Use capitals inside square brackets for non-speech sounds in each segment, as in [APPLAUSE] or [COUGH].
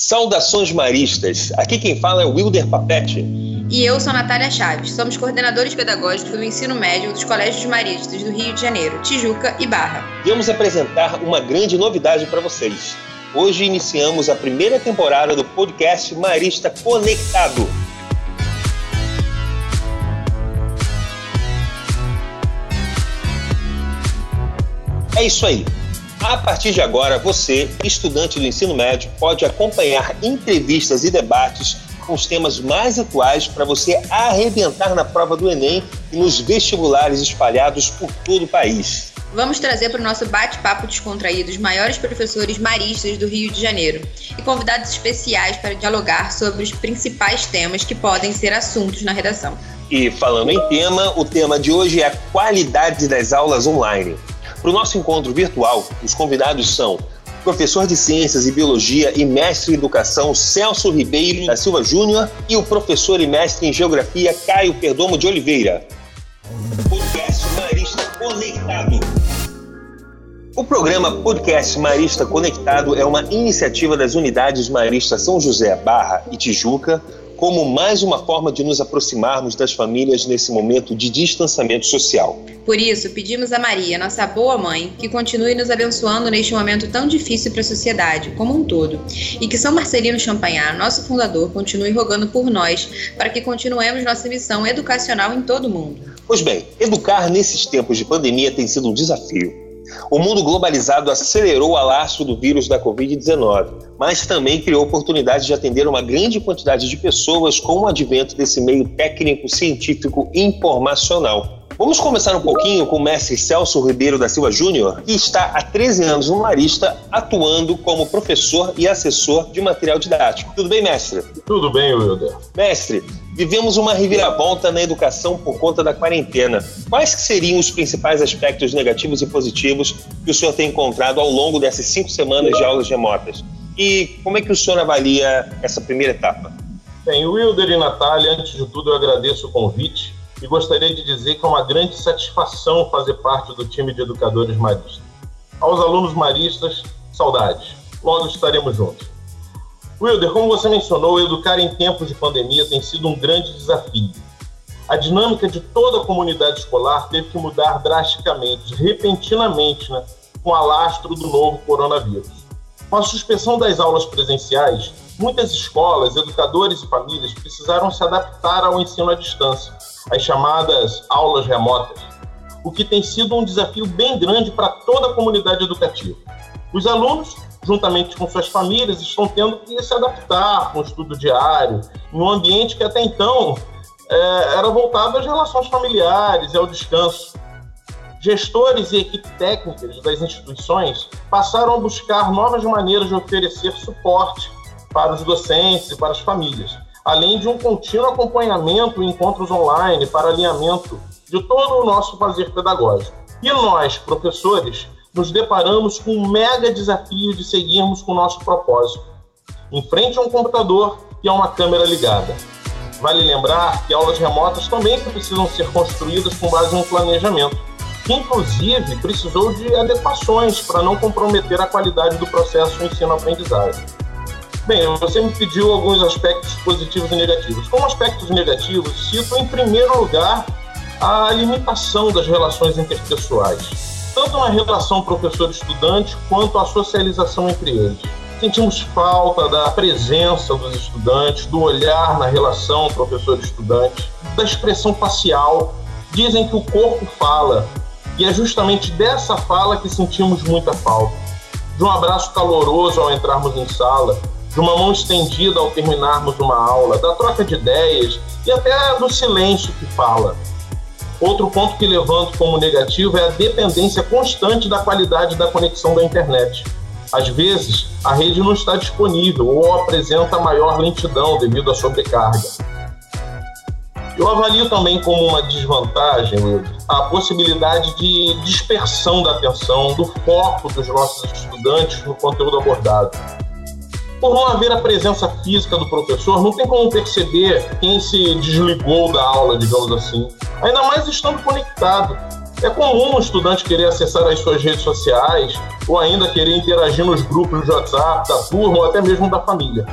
Saudações maristas! Aqui quem fala é o Wilder Papete. E eu sou Natália Chaves. Somos coordenadores pedagógicos do ensino médio dos colégios maristas do Rio de Janeiro, Tijuca e Barra. Viemos apresentar uma grande novidade para vocês. Hoje iniciamos a primeira temporada do podcast Marista Conectado. É isso aí. A partir de agora, você, estudante do ensino médio, pode acompanhar entrevistas e debates com os temas mais atuais para você arrebentar na prova do Enem e nos vestibulares espalhados por todo o país. Vamos trazer para o nosso bate-papo descontraído os maiores professores maristas do Rio de Janeiro e convidados especiais para dialogar sobre os principais temas que podem ser assuntos na redação. E falando em tema, o tema de hoje é a qualidade das aulas online. Para o nosso encontro virtual, os convidados são professor de Ciências e Biologia e mestre em Educação Celso Ribeiro da Silva Júnior e o professor e mestre em Geografia Caio Perdomo de Oliveira. Podcast Marista Conectado. O programa Podcast Marista Conectado é uma iniciativa das unidades Marista São José Barra e Tijuca, como mais uma forma de nos aproximarmos das famílias nesse momento de distanciamento social. Por isso, pedimos a Maria, nossa boa mãe, que continue nos abençoando neste momento tão difícil para a sociedade como um todo, e que São Marcelino Champagnat, nosso fundador, continue rogando por nós para que continuemos nossa missão educacional em todo o mundo. Pois bem, educar nesses tempos de pandemia tem sido um desafio. O mundo globalizado acelerou o alastro do vírus da Covid-19, mas também criou oportunidades de atender uma grande quantidade de pessoas com o advento desse meio técnico, científico e informacional. Vamos começar um pouquinho com o mestre Celso Ribeiro da Silva Júnior, que está há 13 anos no Marista, atuando como professor e assessor de material didático. Tudo bem, mestre? Tudo bem, Wilder. Mestre, vivemos uma reviravolta na educação por conta da quarentena. Quais seriam os principais aspectos negativos e positivos que o senhor tem encontrado ao longo dessas cinco semanas de aulas remotas? E como é que o senhor avalia essa primeira etapa? Bem, Wilder e Natália, antes de tudo eu agradeço o convite e gostaria de dizer que é uma grande satisfação fazer parte do time de educadores maristas. Aos alunos maristas, saudades. Logo estaremos juntos. Wilder, como você mencionou, educar em tempos de pandemia tem sido um grande desafio. A dinâmica de toda a comunidade escolar teve que mudar drasticamente, repentinamente, né, com o alastro do novo coronavírus. Com a suspensão das aulas presenciais, muitas escolas, educadores e famílias precisaram se adaptar ao ensino à distância as chamadas aulas remotas, o que tem sido um desafio bem grande para toda a comunidade educativa. Os alunos, juntamente com suas famílias, estão tendo que se adaptar com o estudo diário, em um ambiente que até então é, era voltado às relações familiares e ao descanso. Gestores e equipe técnicas das instituições passaram a buscar novas maneiras de oferecer suporte para os docentes e para as famílias além de um contínuo acompanhamento e encontros online para alinhamento de todo o nosso fazer pedagógico. E nós, professores, nos deparamos com um mega desafio de seguirmos com o nosso propósito, em frente a um computador e a uma câmera ligada. Vale lembrar que aulas remotas também precisam ser construídas com base em um planejamento, que inclusive precisou de adequações para não comprometer a qualidade do processo ensino-aprendizagem. Bem, você me pediu alguns aspectos positivos e negativos. Como aspectos negativos, cito em primeiro lugar a limitação das relações interpessoais, tanto na relação professor-estudante quanto a socialização entre eles. Sentimos falta da presença dos estudantes, do olhar na relação professor-estudante, da expressão facial. Dizem que o corpo fala, e é justamente dessa fala que sentimos muita falta. De um abraço caloroso ao entrarmos em sala, de uma mão estendida ao terminarmos uma aula, da troca de ideias e até do silêncio que fala. Outro ponto que levanto como negativo é a dependência constante da qualidade da conexão da internet. Às vezes, a rede não está disponível ou apresenta maior lentidão devido à sobrecarga. Eu avalio também como uma desvantagem a possibilidade de dispersão da atenção, do foco dos nossos estudantes no conteúdo abordado. Por não haver a presença física do professor, não tem como perceber quem se desligou da aula, digamos assim. Ainda mais estando conectado. É comum um estudante querer acessar as suas redes sociais ou ainda querer interagir nos grupos de WhatsApp da turma ou até mesmo da família.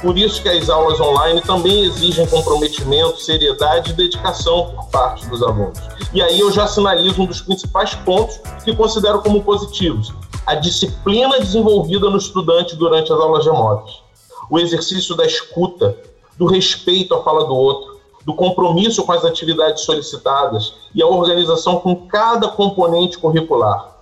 Por isso que as aulas online também exigem comprometimento, seriedade e dedicação por parte dos alunos. E aí eu já sinalizo um dos principais pontos que considero como positivos, a disciplina desenvolvida no estudante durante as aulas remotas. O exercício da escuta, do respeito à fala do outro, do compromisso com as atividades solicitadas e a organização com cada componente curricular.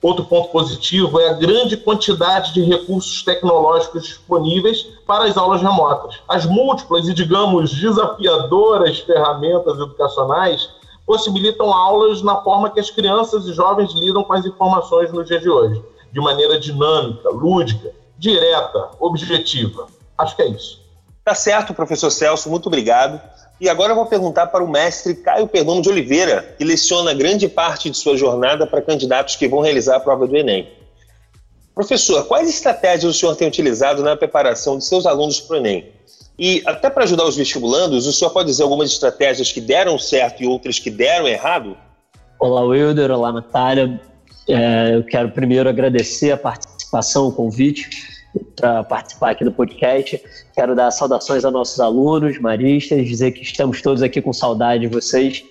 Outro ponto positivo é a grande quantidade de recursos tecnológicos disponíveis para as aulas remotas. As múltiplas e, digamos, desafiadoras ferramentas educacionais possibilitam aulas na forma que as crianças e jovens lidam com as informações no dia de hoje, de maneira dinâmica, lúdica, direta, objetiva. Acho que é isso. Tá certo, professor Celso, muito obrigado. E agora eu vou perguntar para o mestre Caio Perdomo de Oliveira, que leciona grande parte de sua jornada para candidatos que vão realizar a prova do Enem. Professor, quais estratégias o senhor tem utilizado na preparação de seus alunos para o Enem? E até para ajudar os vestibulandos, o senhor pode dizer algumas estratégias que deram certo e outras que deram errado? Olá, Wilder. Olá, Natália. É, eu quero primeiro agradecer a participação, o convite para participar aqui do podcast. Quero dar saudações a nossos alunos, maristas, dizer que estamos todos aqui com saudade de vocês.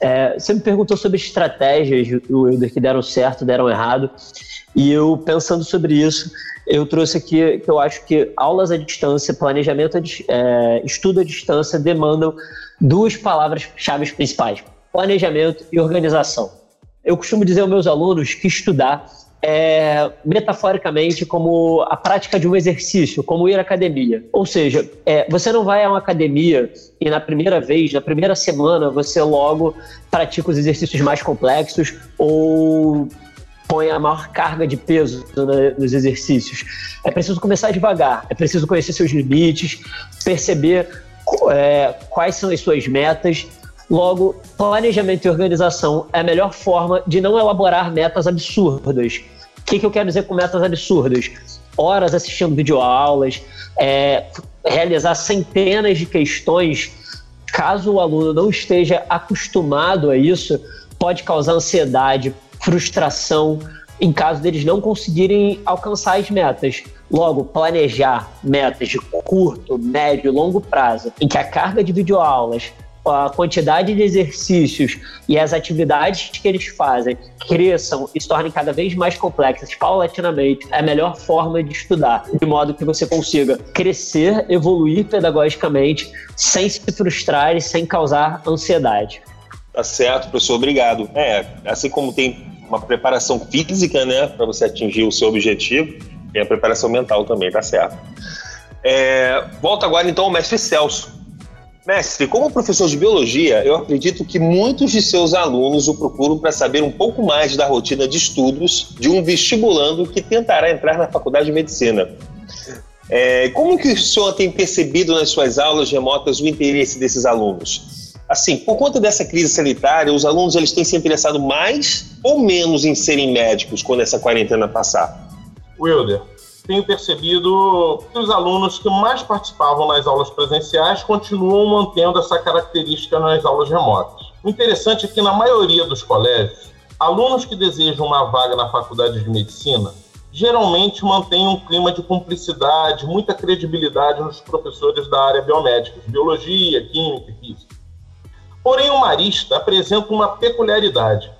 É, você me perguntou sobre estratégias, Wilder, que deram certo, deram errado. E eu, pensando sobre isso, eu trouxe aqui que eu acho que aulas à distância, planejamento, é, estudo à distância demandam duas palavras-chave principais: planejamento e organização. Eu costumo dizer aos meus alunos que estudar é, metaforicamente como a prática de um exercício, como ir à academia. Ou seja, é, você não vai a uma academia e na primeira vez, na primeira semana, você logo pratica os exercícios mais complexos ou põe a maior carga de peso nos exercícios. É preciso começar devagar, é preciso conhecer seus limites, perceber é, quais são as suas metas Logo, planejamento e organização é a melhor forma de não elaborar metas absurdas. Que, que eu quero dizer com metas absurdas? Horas assistindo videoaulas, é, realizar centenas de questões. Caso o aluno não esteja acostumado a isso, pode causar ansiedade, frustração, em caso deles não conseguirem alcançar as metas. Logo, planejar metas de curto, médio e longo prazo, em que a carga de videoaulas, a quantidade de exercícios e as atividades que eles fazem cresçam e se tornem cada vez mais complexas paulatinamente, é a melhor forma de estudar, de modo que você consiga crescer, evoluir pedagogicamente, sem se frustrar e sem causar ansiedade. Tá certo, professor, obrigado. É, assim como tem uma preparação física, né, para você atingir o seu objetivo, tem a preparação mental também, tá certo. É, volta agora então ao mestre Celso. Mestre, como professor de biologia, eu acredito que muitos de seus alunos o procuram para saber um pouco mais da rotina de estudos de um vestibulando que tentará entrar na faculdade de medicina. É, como que o senhor tem percebido nas suas aulas remotas o interesse desses alunos? Assim, por conta dessa crise sanitária, os alunos eles têm se interessado mais ou menos em serem médicos quando essa quarentena passar? Wilder, tenho percebido que os alunos que mais participavam nas aulas presenciais continuam mantendo essa característica nas aulas remotas. O interessante é que, na maioria dos colégios, alunos que desejam uma vaga na faculdade de medicina geralmente mantêm um clima de cumplicidade, muita credibilidade nos professores da área biomédica, biologia, química e física. Porém, o marista apresenta uma peculiaridade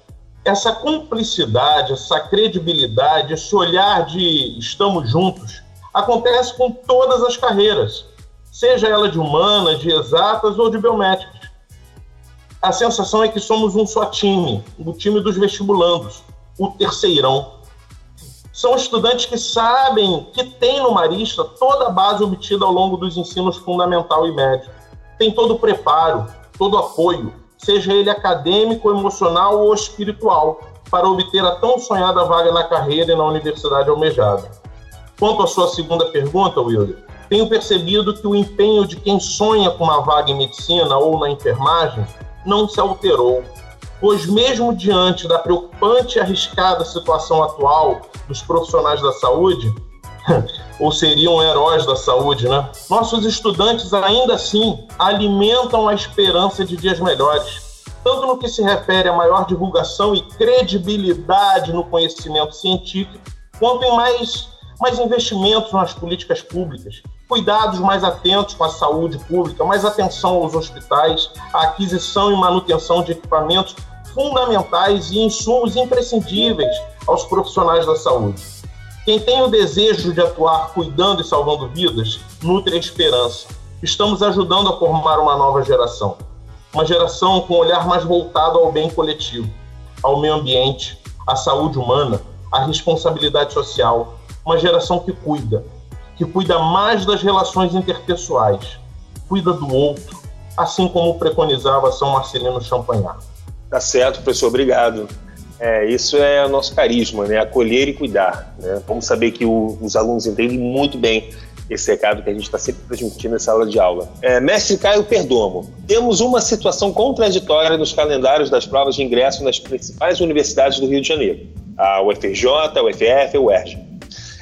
essa cumplicidade, essa credibilidade, esse olhar de estamos juntos, acontece com todas as carreiras, seja ela de humanas, de exatas ou de biométricas. A sensação é que somos um só time, o time dos vestibulandos, o terceirão. São estudantes que sabem que tem no Marista toda a base obtida ao longo dos ensinos fundamental e médio. Tem todo o preparo, todo o apoio, seja ele acadêmico, emocional ou espiritual, para obter a tão sonhada vaga na carreira e na universidade almejada. Quanto à sua segunda pergunta, Wilder, tenho percebido que o empenho de quem sonha com uma vaga em medicina ou na enfermagem não se alterou, pois, mesmo diante da preocupante e arriscada situação atual dos profissionais da saúde, [LAUGHS] ou seriam heróis da saúde, né? Nossos estudantes ainda assim alimentam a esperança de dias melhores. tanto no que se refere a maior divulgação e credibilidade no conhecimento científico, quanto em mais, mais investimentos nas políticas públicas, cuidados mais atentos com a saúde pública, mais atenção aos hospitais, a aquisição e manutenção de equipamentos fundamentais e insumos imprescindíveis aos profissionais da saúde. Quem tem o desejo de atuar cuidando e salvando vidas, nutre a esperança. Estamos ajudando a formar uma nova geração. Uma geração com um olhar mais voltado ao bem coletivo, ao meio ambiente, à saúde humana, à responsabilidade social. Uma geração que cuida, que cuida mais das relações interpessoais, cuida do outro, assim como preconizava São Marcelino Champagnat. Tá certo, professor, obrigado. É, isso é o nosso carisma, né? Acolher e cuidar. Né? Vamos saber que o, os alunos entendem muito bem esse recado que a gente está sempre transmitindo nessa aula de aula. É, Mestre Caio Perdomo, temos uma situação contraditória nos calendários das provas de ingresso nas principais universidades do Rio de Janeiro, a UFRJ, a UFF e a UERJ.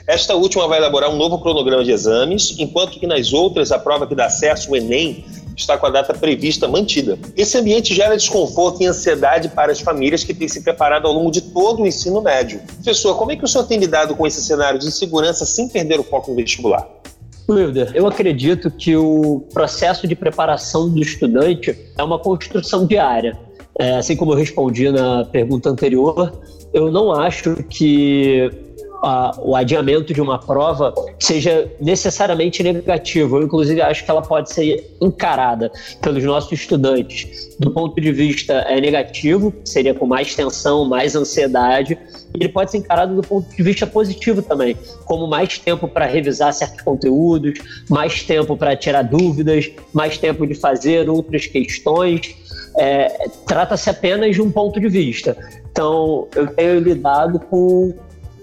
Esta última vai elaborar um novo cronograma de exames, enquanto que nas outras a prova que dá acesso, o Enem, está com a data prevista mantida. Esse ambiente gera desconforto e ansiedade para as famílias que têm se preparado ao longo de todo o ensino médio. Professor, como é que o senhor tem lidado com esse cenário de insegurança sem perder o foco no vestibular? Wilder, eu acredito que o processo de preparação do estudante é uma construção diária. É, assim como eu respondi na pergunta anterior, eu não acho que a, o adiamento de uma prova seja necessariamente negativo. Eu, inclusive, acho que ela pode ser encarada pelos nossos estudantes do ponto de vista é, negativo, seria com mais tensão, mais ansiedade, ele pode ser encarado do ponto de vista positivo também, como mais tempo para revisar certos conteúdos, mais tempo para tirar dúvidas, mais tempo de fazer outras questões. É, Trata-se apenas de um ponto de vista. Então, eu tenho lidado com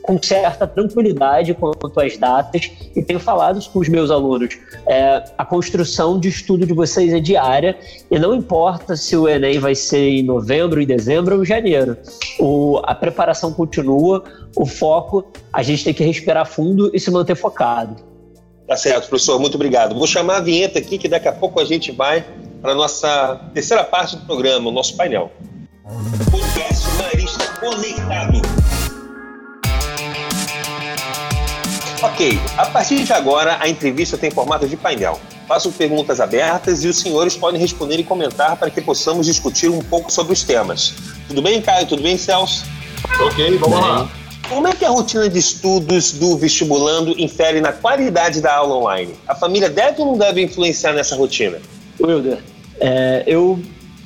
com certa tranquilidade quanto às datas e tenho falado com os meus alunos. É, a construção de estudo de vocês é diária e não importa se o Enem vai ser em novembro, em dezembro ou em janeiro. O, a preparação continua, o foco, a gente tem que respirar fundo e se manter focado. Tá certo, professor, muito obrigado. Vou chamar a vinheta aqui que daqui a pouco a gente vai para a nossa terceira parte do programa, o nosso painel. Podcast Marista Conectado. Ok, a partir de agora a entrevista tem formato de painel. Faço perguntas abertas e os senhores podem responder e comentar para que possamos discutir um pouco sobre os temas. Tudo bem, Caio? Tudo bem, Celso? Ok, vamos bem. lá. Como é que a rotina de estudos do vestibulando infere na qualidade da aula online? A família deve ou não deve influenciar nessa rotina? Wilder, é, eu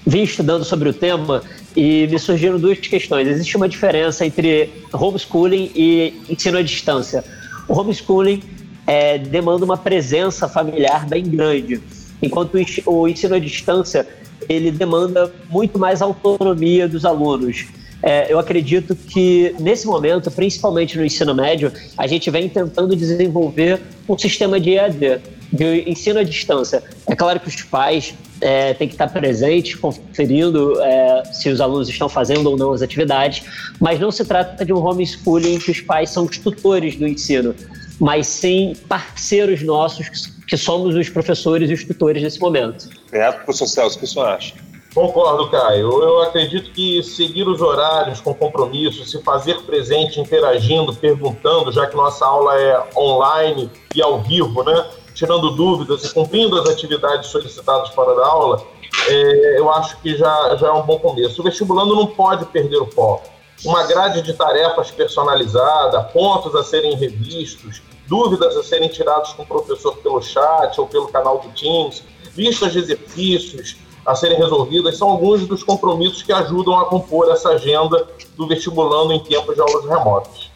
vim estudando sobre o tema e me surgiram duas questões. Existe uma diferença entre homeschooling e ensino à distância. O homeschooling é, demanda uma presença familiar bem grande, enquanto o ensino à distância ele demanda muito mais autonomia dos alunos. É, eu acredito que nesse momento, principalmente no ensino médio, a gente vem tentando desenvolver um sistema de EAD, de ensino à distância. É claro que os pais é, têm que estar presentes, conferindo é, se os alunos estão fazendo ou não as atividades, mas não se trata de um homeschooling em que os pais são os tutores do ensino, mas sim parceiros nossos, que somos os professores e os tutores nesse momento. É, professor Celso, o que o senhor acha? Concordo, Caio. Eu acredito que seguir os horários com compromisso, se fazer presente, interagindo, perguntando, já que nossa aula é online e ao vivo, né? Tirando dúvidas e cumprindo as atividades solicitadas para a aula, é, eu acho que já, já é um bom começo. O vestibulando não pode perder o foco. Uma grade de tarefas personalizada, pontos a serem revistos, dúvidas a serem tiradas com o professor pelo chat ou pelo canal do Teams, listas de exercícios a serem resolvidas, são alguns dos compromissos que ajudam a compor essa agenda do vestibulando em tempos de aulas remotas.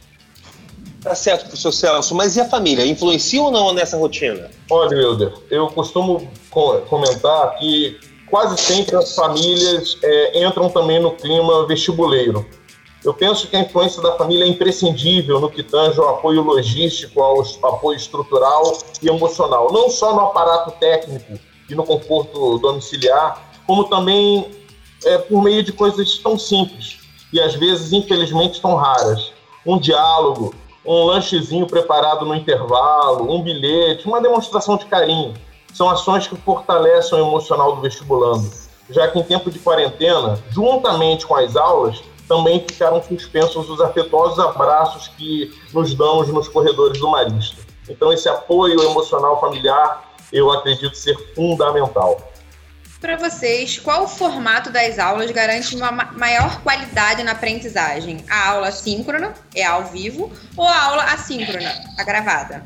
Tá certo, professor Celso, mas e a família? Influencia ou não nessa rotina? Olha, Wilder, eu costumo comentar que quase sempre as famílias é, entram também no clima vestibuleiro. Eu penso que a influência da família é imprescindível no que tange ao apoio logístico, ao apoio estrutural e emocional, não só no aparato técnico e no conforto domiciliar, como também é, por meio de coisas tão simples e às vezes, infelizmente, tão raras. Um diálogo, um lanchezinho preparado no intervalo, um bilhete, uma demonstração de carinho. São ações que fortalecem o emocional do vestibulando. já que em tempo de quarentena, juntamente com as aulas, também ficaram suspensos os afetuosos abraços que nos damos nos corredores do Marista. Então, esse apoio emocional familiar eu acredito ser fundamental. Para vocês, qual o formato das aulas garante uma maior qualidade na aprendizagem? A aula síncrona, é ao vivo, ou a aula assíncrona, a gravada?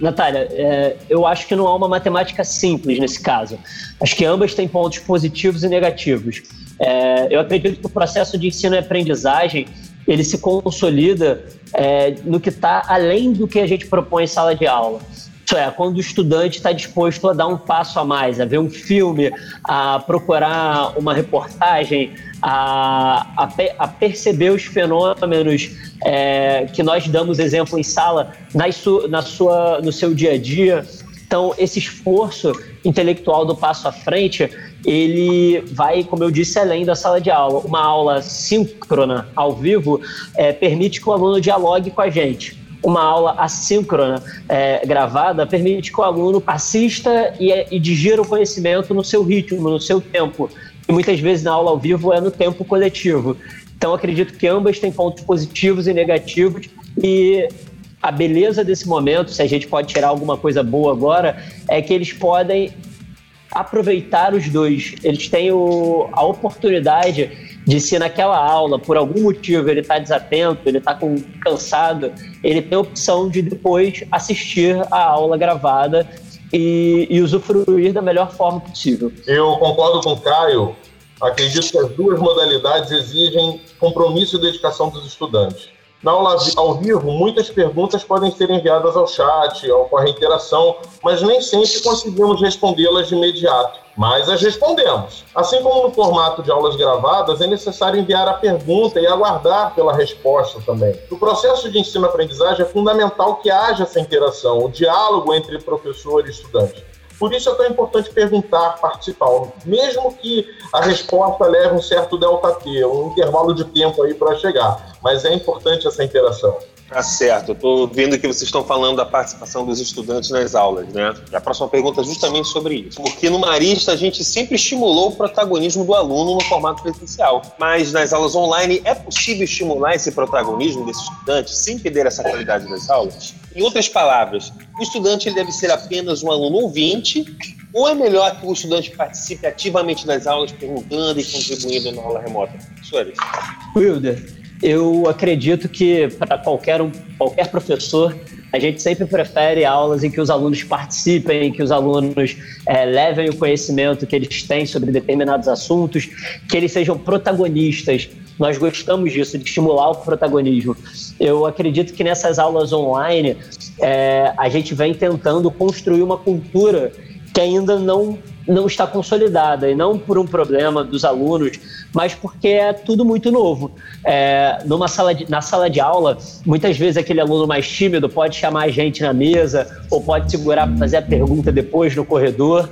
Natália, é, eu acho que não há uma matemática simples nesse caso. Acho que ambas têm pontos positivos e negativos. É, eu acredito que o processo de ensino e aprendizagem ele se consolida é, no que está além do que a gente propõe em sala de aula. Isso é, quando o estudante está disposto a dar um passo a mais, a ver um filme, a procurar uma reportagem, a, a, a perceber os fenômenos é, que nós damos exemplo em sala su, na sua, no seu dia a dia. Então, esse esforço intelectual do passo à frente, ele vai, como eu disse, além da sala de aula. Uma aula síncrona, ao vivo, é, permite que o aluno dialogue com a gente. Uma aula assíncrona, é, gravada, permite que o aluno assista e, e digira o conhecimento no seu ritmo, no seu tempo. E muitas vezes na aula ao vivo é no tempo coletivo. Então, acredito que ambas têm pontos positivos e negativos e a beleza desse momento, se a gente pode tirar alguma coisa boa agora, é que eles podem aproveitar os dois. Eles têm o, a oportunidade de se naquela aula, por algum motivo, ele está desatento, ele está cansado, ele tem a opção de depois assistir a aula gravada e, e usufruir da melhor forma possível. Eu concordo com o Caio Acredito que as duas modalidades exigem compromisso e dedicação dos estudantes. Na aula ao vivo, muitas perguntas podem ser enviadas ao chat, ocorre interação, mas nem sempre conseguimos respondê-las de imediato. Mas as respondemos. Assim como no formato de aulas gravadas, é necessário enviar a pergunta e aguardar pela resposta também. No processo de ensino-aprendizagem, é fundamental que haja essa interação, o diálogo entre professor e estudante. Por isso é tão importante perguntar, participar, mesmo que a resposta leve um certo delta T, um intervalo de tempo aí para chegar. Mas é importante essa interação. Tá certo, eu estou vendo que vocês estão falando da participação dos estudantes nas aulas, né? E a próxima pergunta é justamente sobre isso. Porque no Marista a gente sempre estimulou o protagonismo do aluno no formato presencial. Mas nas aulas online é possível estimular esse protagonismo desse estudante sem perder essa qualidade das aulas? Em outras palavras, o estudante ele deve ser apenas um aluno ouvinte ou é melhor que o estudante participe ativamente das aulas, perguntando e contribuindo na aula remota? Professores? Wilder, eu acredito que para qualquer, um, qualquer professor, a gente sempre prefere aulas em que os alunos participem, em que os alunos é, levem o conhecimento que eles têm sobre determinados assuntos, que eles sejam protagonistas. Nós gostamos disso, de estimular o protagonismo. Eu acredito que nessas aulas online, é, a gente vem tentando construir uma cultura que ainda não, não está consolidada, e não por um problema dos alunos, mas porque é tudo muito novo. É, numa sala de, na sala de aula, muitas vezes aquele aluno mais tímido pode chamar a gente na mesa, ou pode segurar para fazer a pergunta depois no corredor.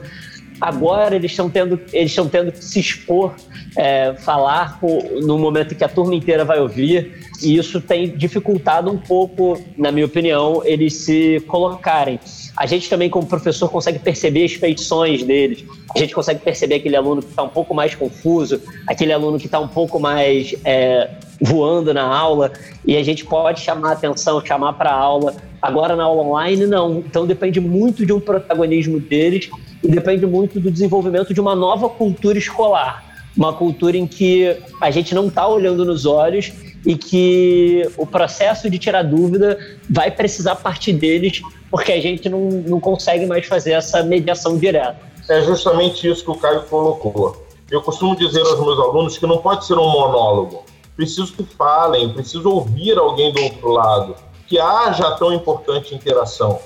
Agora eles estão tendo, eles estão tendo que se expor, é, falar no momento que a turma inteira vai ouvir, e isso tem dificultado um pouco, na minha opinião, eles se colocarem. A gente também, como professor, consegue perceber as feições deles. A gente consegue perceber aquele aluno que está um pouco mais confuso, aquele aluno que está um pouco mais é, voando na aula, e a gente pode chamar atenção, chamar para a aula. Agora, na aula online, não. Então, depende muito de um protagonismo deles e depende muito do desenvolvimento de uma nova cultura escolar. Uma cultura em que a gente não está olhando nos olhos e que o processo de tirar dúvida vai precisar partir deles, porque a gente não, não consegue mais fazer essa mediação direta. É justamente isso que o Caio colocou. Eu costumo dizer aos meus alunos que não pode ser um monólogo. Preciso que falem, preciso ouvir alguém do outro lado, que haja tão importante interação.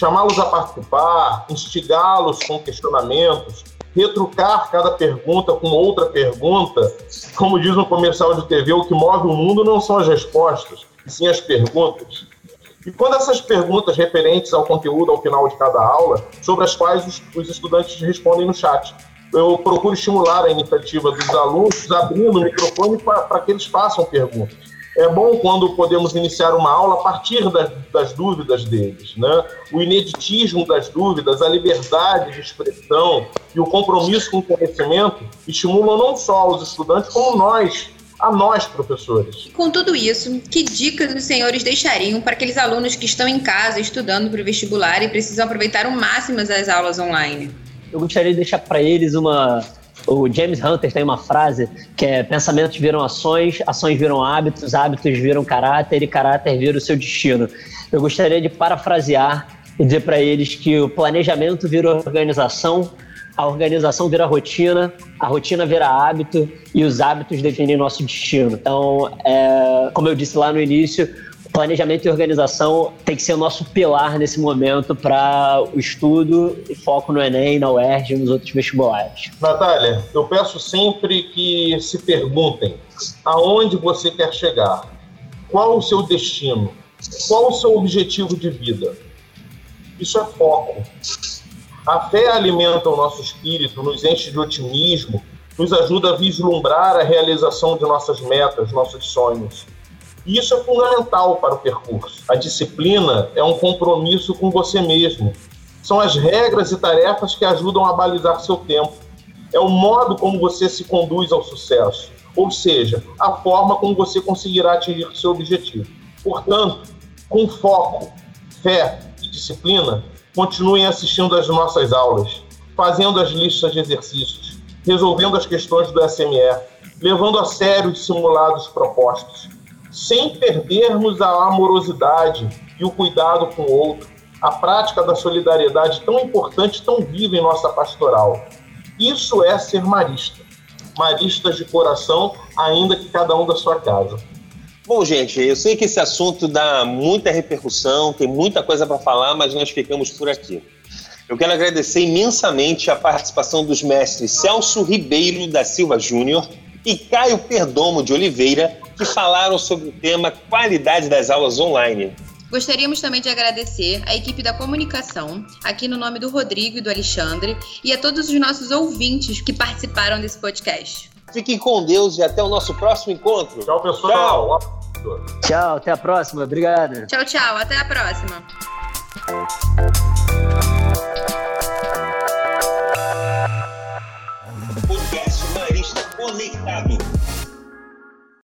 Chamá-los a participar, instigá-los com questionamentos, retrucar cada pergunta com outra pergunta. Como diz no comercial de TV, o que move o mundo não são as respostas, sim as perguntas. E quando essas perguntas referentes ao conteúdo ao final de cada aula, sobre as quais os, os estudantes respondem no chat, eu procuro estimular a iniciativa dos alunos abrindo o microfone para que eles façam perguntas. É bom quando podemos iniciar uma aula a partir das, das dúvidas deles. Né? O ineditismo das dúvidas, a liberdade de expressão e o compromisso com o conhecimento estimulam não só os estudantes, como nós, a nós, professores. Com tudo isso, que dicas os senhores deixariam para aqueles alunos que estão em casa estudando para o vestibular e precisam aproveitar o máximo as aulas online? Eu gostaria de deixar para eles uma o James Hunter tem uma frase que é: pensamentos viram ações, ações viram hábitos, hábitos viram caráter e caráter vira o seu destino. Eu gostaria de parafrasear e dizer para eles que o planejamento vira organização, a organização vira rotina, a rotina vira hábito e os hábitos definem nosso destino. Então, é, como eu disse lá no início, planejamento e organização tem que ser o nosso pilar nesse momento para o estudo e foco no Enem, na UERJ e nos outros vestibulares. Natália, eu peço sempre que se perguntem aonde você quer chegar, qual o seu destino, qual o seu objetivo de vida. Isso é foco. A fé alimenta o nosso espírito, nos enche de otimismo, nos ajuda a vislumbrar a realização de nossas metas, nossos sonhos. E isso é fundamental para o percurso. A disciplina é um compromisso com você mesmo. São as regras e tarefas que ajudam a balizar seu tempo. É o modo como você se conduz ao sucesso, ou seja, a forma como você conseguirá atingir seu objetivo. Portanto, com foco, fé e disciplina, continuem assistindo às nossas aulas, fazendo as listas de exercícios, resolvendo as questões do SME, levando a sério os simulados propostos sem perdermos a amorosidade e o cuidado com o outro, a prática da solidariedade tão importante, tão viva em nossa pastoral. Isso é ser marista. Maristas de coração, ainda que cada um da sua casa. Bom, gente, eu sei que esse assunto dá muita repercussão, tem muita coisa para falar, mas nós ficamos por aqui. Eu quero agradecer imensamente a participação dos mestres Celso Ribeiro da Silva Júnior e Caio Perdomo de Oliveira, que falaram sobre o tema qualidade das aulas online. Gostaríamos também de agradecer a equipe da comunicação, aqui no nome do Rodrigo e do Alexandre, e a todos os nossos ouvintes que participaram desse podcast. Fiquem com Deus e até o nosso próximo encontro. Tchau, pessoal. Tchau, tchau até a próxima. Obrigado. Tchau, tchau. Até a próxima. mercado.